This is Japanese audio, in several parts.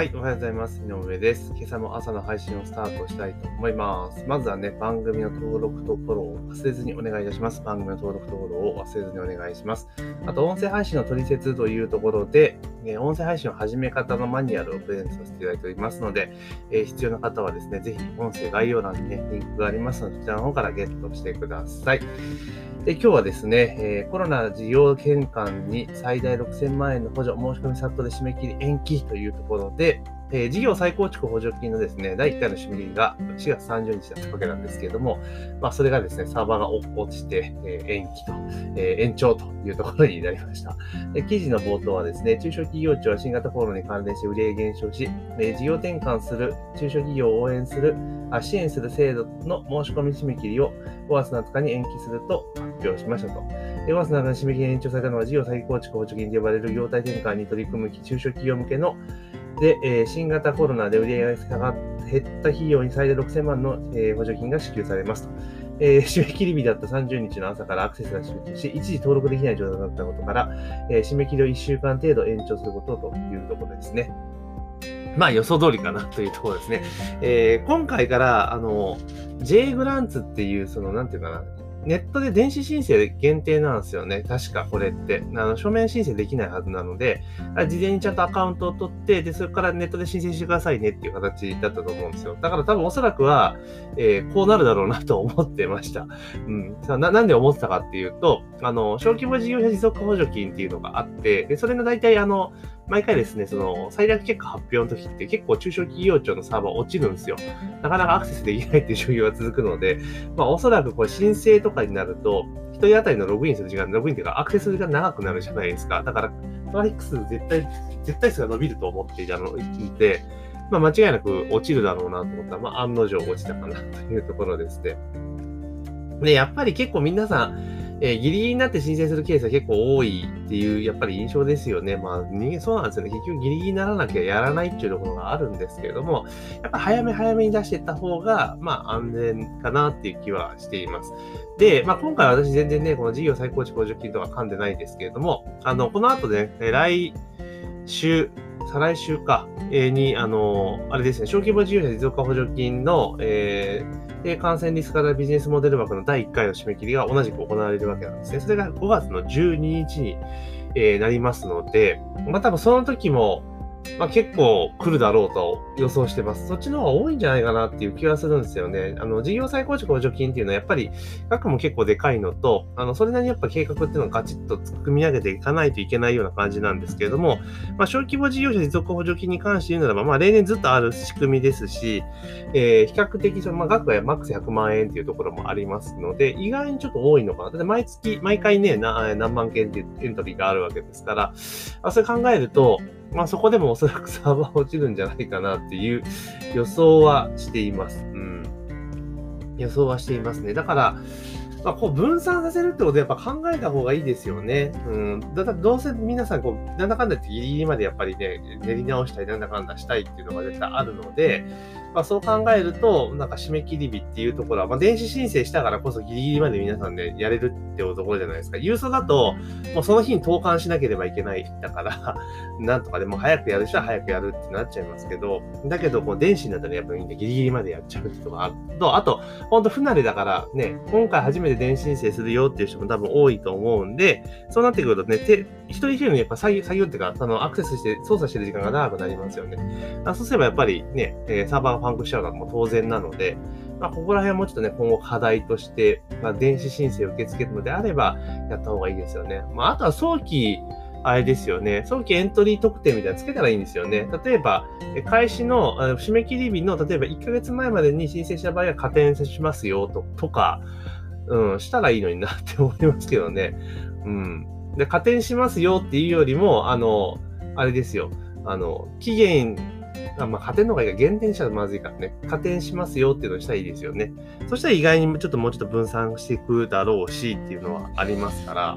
はい、おはようございます。井上です。今朝も朝の配信をスタートしたいと思います。まずはね、番組の登録とフォローを忘れずにお願いいたします。番組の登録とフォローを忘れずにお願いします。あと、音声配信の取説というところで、え音声配信の始め方のマニュアルをプレゼントさせていただいておりますので、えー、必要な方はですね、ぜひ音声概要欄にね、リンクがありますので、そちらの方からゲットしてください。で今日はですね、えー、コロナ事業転換に最大6000万円の補助、申し込み殺到で締め切り延期というところで、えー、事業再構築補助金のですね、第1回の締め切りが4月30日だったわけなんですけれども、まあ、それがですね、サーバーが落ちて、えー、延期と、えー、延長というところになりました。で記事の冒頭はですね、中小企業庁は新型コロナに関連して売り上げ減少し、えー、事業転換する中小企業を応援する、あ支援する制度の申し込み締め切りを5月7日に延期すると表しましたと。5月7日に締め切り延長されたのは、事業再構築補助金と呼ばれる業態転換に取り組む中小企業向けので、えー、新型コロナで売上がが減った費用に最大6000万の、えー、補助金が支給されますと。えー、締め切り日だった30日の朝からアクセスが集中し、一時登録できない状態だったことから、えー、締め切りを1週間程度延長することというところですね。まあ予想通りかなというところですね。えー、今回から、あの、J グランツっていう、その、なんていうかな、ネットで電子申請限定なんですよね。確かこれって。あの書面申請できないはずなので、事前にちゃんとアカウントを取って、で、それからネットで申請してくださいねっていう形だったと思うんですよ。だから多分おそらくは、えー、こうなるだろうなと思ってました。うん。さななんで思ってたかっていうと、あの、小規模事業者持続補助金っていうのがあって、で、それの大体あの、毎回ですね、その、最悪結果発表の時って結構中小企業庁のサーバー落ちるんですよ。なかなかアクセスできないっていう状況が続くので、まあおそらくこれ申請とかになると、一人当たりのログインする時間、ログインっていうかアクセスが長くなるじゃないですか。だから、トラフィック数絶対、絶対数が伸びると思っていたので、まあ間違いなく落ちるだろうなと思ったら、まあ案の定落ちたかなというところですね。で、やっぱり結構皆さん、えー、ギリギリになって申請するケースは結構多いっていう、やっぱり印象ですよね。まあ、人間そうなんですよね。結局ギリギリにならなきゃやらないっていうところがあるんですけれども、やっぱ早め早めに出していった方が、まあ安全かなっていう気はしています。で、まあ今回私全然ね、この事業再構築補助金とは噛んでないですけれども、あの、この後ね、来週、再来週か、えー、に、あの、あれですね、小規模事業者持続化補助金の、えー、感染リスクからビジネスモデル枠の第1回の締め切りが同じく行われるわけなんですね。それが5月の12日に、えー、なりますので、まあ多分その時も、まあ、結構来るだろうと予想してます。そっちの方が多いんじゃないかなっていう気がするんですよね。あの、事業再構築補助金っていうのはやっぱり額も結構でかいのと、あの、それなりにやっぱ計画っていうのをガチッと組み上げていかないといけないような感じなんですけれども、まあ、小規模事業者持続補助金に関して言うならば、まあ、例年ずっとある仕組みですし、えー、比較的その、まあ、額がマックス100万円っていうところもありますので、意外にちょっと多いのかな。だって毎月、毎回ね、何万件っていうエントリーがあるわけですから、あ、それ考えると、まあそこでもおそらくサーバー落ちるんじゃないかなっていう予想はしています。うん。予想はしていますね。だから、まあ、こう分散させるってことやっぱ考えた方がいいですよね。うん。だどうせ皆さんこう、なんだかんだってギリギリまでやっぱりね、練り直したりなんだかんだしたいっていうのが絶対あるので、まあ、そう考えると、なんか締め切り日っていうところは、まあ、電子申請したからこそギリギリまで皆さんね、やれるっていうところじゃないですか。郵送だと、もうその日に投函しなければいけない。だから、なんとかでも早くやる人は早くやるってなっちゃいますけど、だけど、こう電子になったらやっぱりギリギリまでやっちゃうってところがあと、あと、ほんと不慣れだからね、今回初めて電子申請するよっていう人も多分多いと思うんで、そうなってくるとね、手一人一人のやっぱ作業作業っていうか、そのアクセスして操作してる時間が長くなりますよね。あそうすればやっぱりね、えー、サーバーがパンクしちゃうのはもう当然なので、まあ、ここら辺はもうちょっとね、今後課題として、まあ、電子申請を受け付けるのであれば、やった方がいいですよね。まあ、あとは早期、あれですよね。早期エントリー特典みたいなのつけたらいいんですよね。例えば、開始の締め切り日の、例えば1ヶ月前までに申請した場合は加点しますよととか、うん、したらいいのになって思いますけどね。うん。で、加点しますよっていうよりも、あの、あれですよ。あの、期限あまあ、加点の方がいいか、減点したらまずいからね、加点しますよっていうのをしたらいいですよね。そしたら意外にちょっともうちょっと分散していくだろうしっていうのはありますから、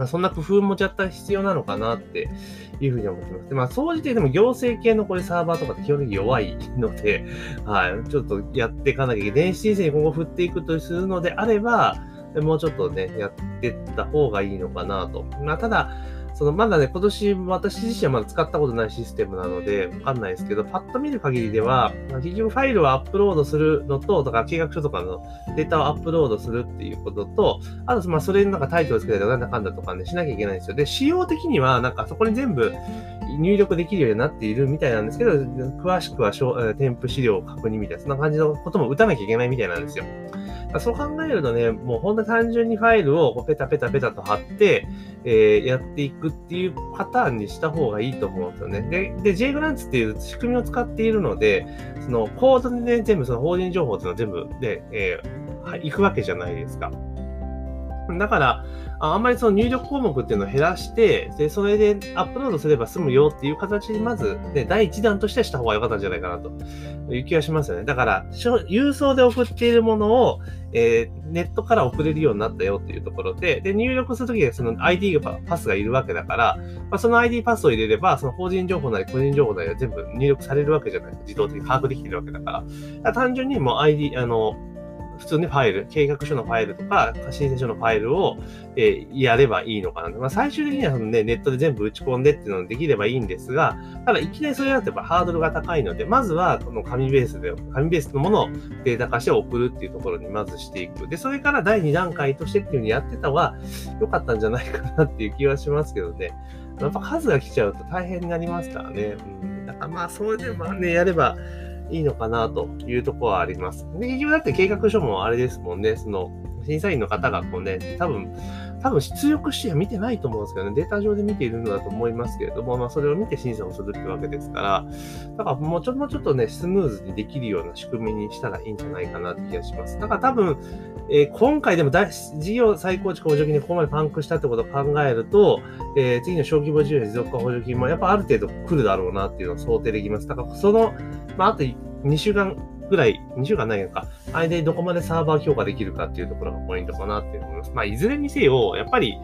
まあ、そんな工夫もちゃった必要なのかなっていうふうに思ってます。で、まあ、総じてでも行政系のこれサーバーとかって基本的に弱いので、はい、ちょっとやっていかなきゃいけない。電子申請に今後振っていくとするのであれば、もうちょっとね、やってった方がいいのかなと。まあ、ただ、そのまだね、今年私自身はまだ使ったことないシステムなので、わかんないですけど、パッと見る限りでは、結局ファイルをアップロードするのと、だから計画書とかのデータをアップロードするっていうことと、あと、まあ、それになんかタイトルつけたりとか、なんだかんだとかね、しなきゃいけないんですよ。で、仕様的には、なんかそこに全部入力できるようになっているみたいなんですけど、詳しくは添付資料を確認みたいな、そんな感じのことも打たなきゃいけないみたいなんですよ。そう考えるとね、もうほんと単純にファイルをこうペタペタペタと貼って、えー、やっていくっていうパターンにした方がいいと思うんですよね。で、で J グランツっていう仕組みを使っているので、そのコードで、ね、全部その法人情報っていうのは全部で、えー、いくわけじゃないですか。だから、あんまりその入力項目っていうのを減らして、で、それでアップロードすれば済むよっていう形にまず、ね、第一弾としてした方が良かったんじゃないかなという気がしますよね。だから、郵送で送っているものを、えー、ネットから送れるようになったよっていうところで、で、入力するときはその ID がパスがいるわけだから、まあ、その ID パスを入れれば、その法人情報なり個人情報なりは全部入力されるわけじゃないですか。自動的に把握できてるわけだから。から単純にもう ID、あの、普通にファイル、計画書のファイルとか、申請書のファイルを、えー、やればいいのかな。まあ、最終的にはその、ね、ネットで全部打ち込んでっていうのができればいいんですが、ただいきなりそれだとやっぱハードルが高いので、まずはこの紙ベースで、紙ベースのものをデータ化して送るっていうところにまずしていく。で、それから第2段階としてっていうふうにやってた方が良かったんじゃないかなっていう気はしますけどね。やっぱ数が来ちゃうと大変になりますからね。うん、だからまあ、それでまあね、やれば、いいのかなというところはあります。で、結局だって計画書もあれですもんね、その、審査員の方がこうね、多分、多分出力しては見てないと思うんですけどね、データ上で見ているのだと思いますけれども、まあそれを見て審査をするってわけですから、だからもうちょっともうちょっとね、スムーズにできるような仕組みにしたらいいんじゃないかなって気がします。だから多分、えー、今回でも事業再構築補助金でここまでパンクしたってことを考えると、えー、次の小規模事業持続化補助金もやっぱある程度来るだろうなっていうのを想定できます。だからその、まああと2週間ぐらい、2週間ないのか、間でどこまでサーバー強化できるかっていうところがポイントかなって思います。まあ、いずれにせよ、やっぱり、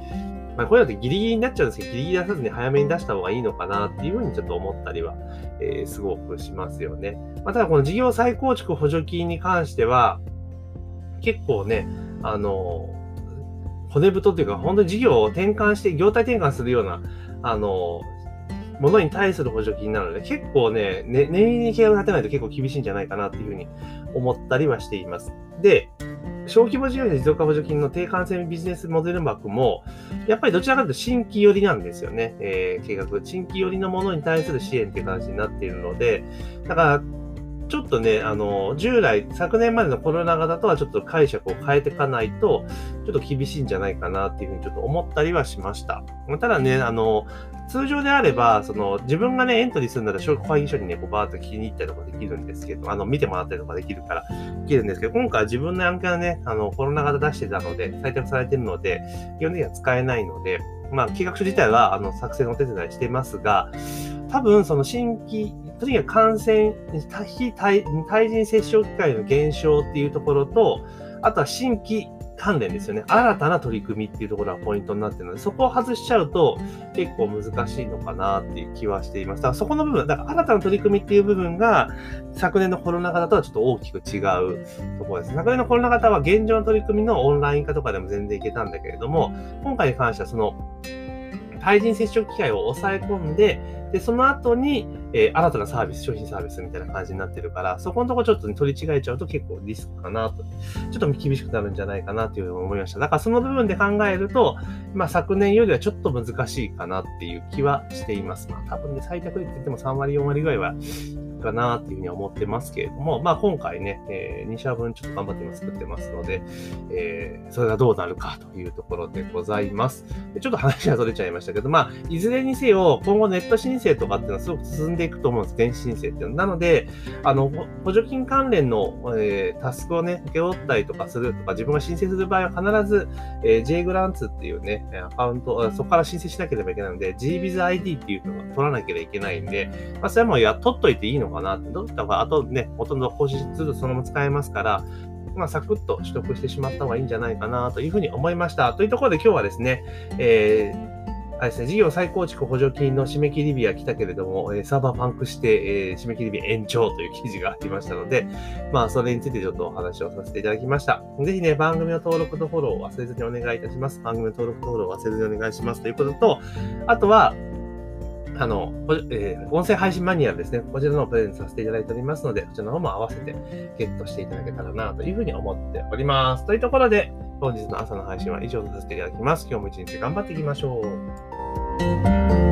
まあ、これだとギリギリになっちゃうんですけど、ギリギリ出さずに早めに出した方がいいのかなっていうふうにちょっと思ったりは、えー、すごくしますよね。まあ、ただこの事業再構築補助金に関しては、結構ね、あの、骨太というか、本当に事業を転換して、業態転換するような、あの、ものに対する補助金なので、結構ね、ね念入りに計画立てないと結構厳しいんじゃないかなっていうふうに思ったりはしています。で、小規模事業者持続化補助金の低感染ビジネスモデル枠も、やっぱりどちらかというと新規寄りなんですよね。えー、計画。新規寄りのものに対する支援っていう形になっているので、だから、ちょっとね、あの、従来、昨年までのコロナ型とはちょっと解釈を変えていかないと、ちょっと厳しいんじゃないかなっていうふうにちょっと思ったりはしました。ただね、あの、通常であれば、その、自分がね、エントリーするなら、商会議所にね、こう、バーっと聞きに行ったりとかできるんですけど、あの、見てもらったりとかできるから、できるんですけど、今回は自分の案件はね、あの、コロナ型出してたので、採択されてるので、基本的には使えないので、まあ、計画書自体は、あの、作成のお手伝いしてますが、多分、その新規、とにかく感染、非対対人接触機会の減少っていうところと、あとは新規関連ですよね。新たな取り組みっていうところがポイントになってるので、そこを外しちゃうと結構難しいのかなっていう気はしています。だからそこの部分、だから新たな取り組みっていう部分が昨年のコロナ型とはちょっと大きく違うところです。昨年のコロナ型は現状の取り組みのオンライン化とかでも全然いけたんだけれども、今回に関してはその対人接触機会を抑え込んで、で、その後に、えー、新たなサービス、商品サービスみたいな感じになってるから、そこのとこちょっと、ね、取り違えちゃうと結構リスクかなと。ちょっと厳しくなるんじゃないかなというふうに思いました。だからその部分で考えると、まあ昨年よりはちょっと難しいかなっていう気はしています。まあ多分ね、最高率って言っても3割、4割ぐらいはかなっていうふうに思ってますけれども、まあ今回ね、えー、2社分ちょっと頑張って今作ってますので、えー、それがどうなるかというところでございます。ちょっと話が取れちゃいましたけど、まあ、いずれにせよ、今後ネット申請とかっていうのはすごく進んでいくと思うんです。電子申請っていうのは。なので、あの、補助金関連の、えー、タスクをね、受け負ったりとかするとか、自分が申請する場合は必ず、えー、J グランツっていうね、アカウント、そこから申請しなければいけないので、GBizID っていうのを取らなければいけないんで、まあ、それはもうや、取っといていいのかなって、どうった方が、あとね、ほとんど更新するそのまま使えますから、まあ、サクッと取得してしまった方がいいんじゃないかなというふうに思いました。というところで今日はですね、えーあれですね、事業再構築補助金の締め切り日は来たけれども、えーサーバーパンクして、えー締め切り日延長という記事がありましたので、まあ、それについてちょっとお話をさせていただきました。ぜひね、番組の登録とフォローを忘れずにお願いいたします。番組の登録とフォローを忘れずにお願いしますということと、あとは、あの、えー音声配信マニュアルですね。こちらのをプレゼントさせていただいておりますので、こちらの方も合わせてゲットしていただけたらなというふうに思っております。というところで、本日の朝の配信は以上とさせていただきます。今日も一日頑張っていきましょう。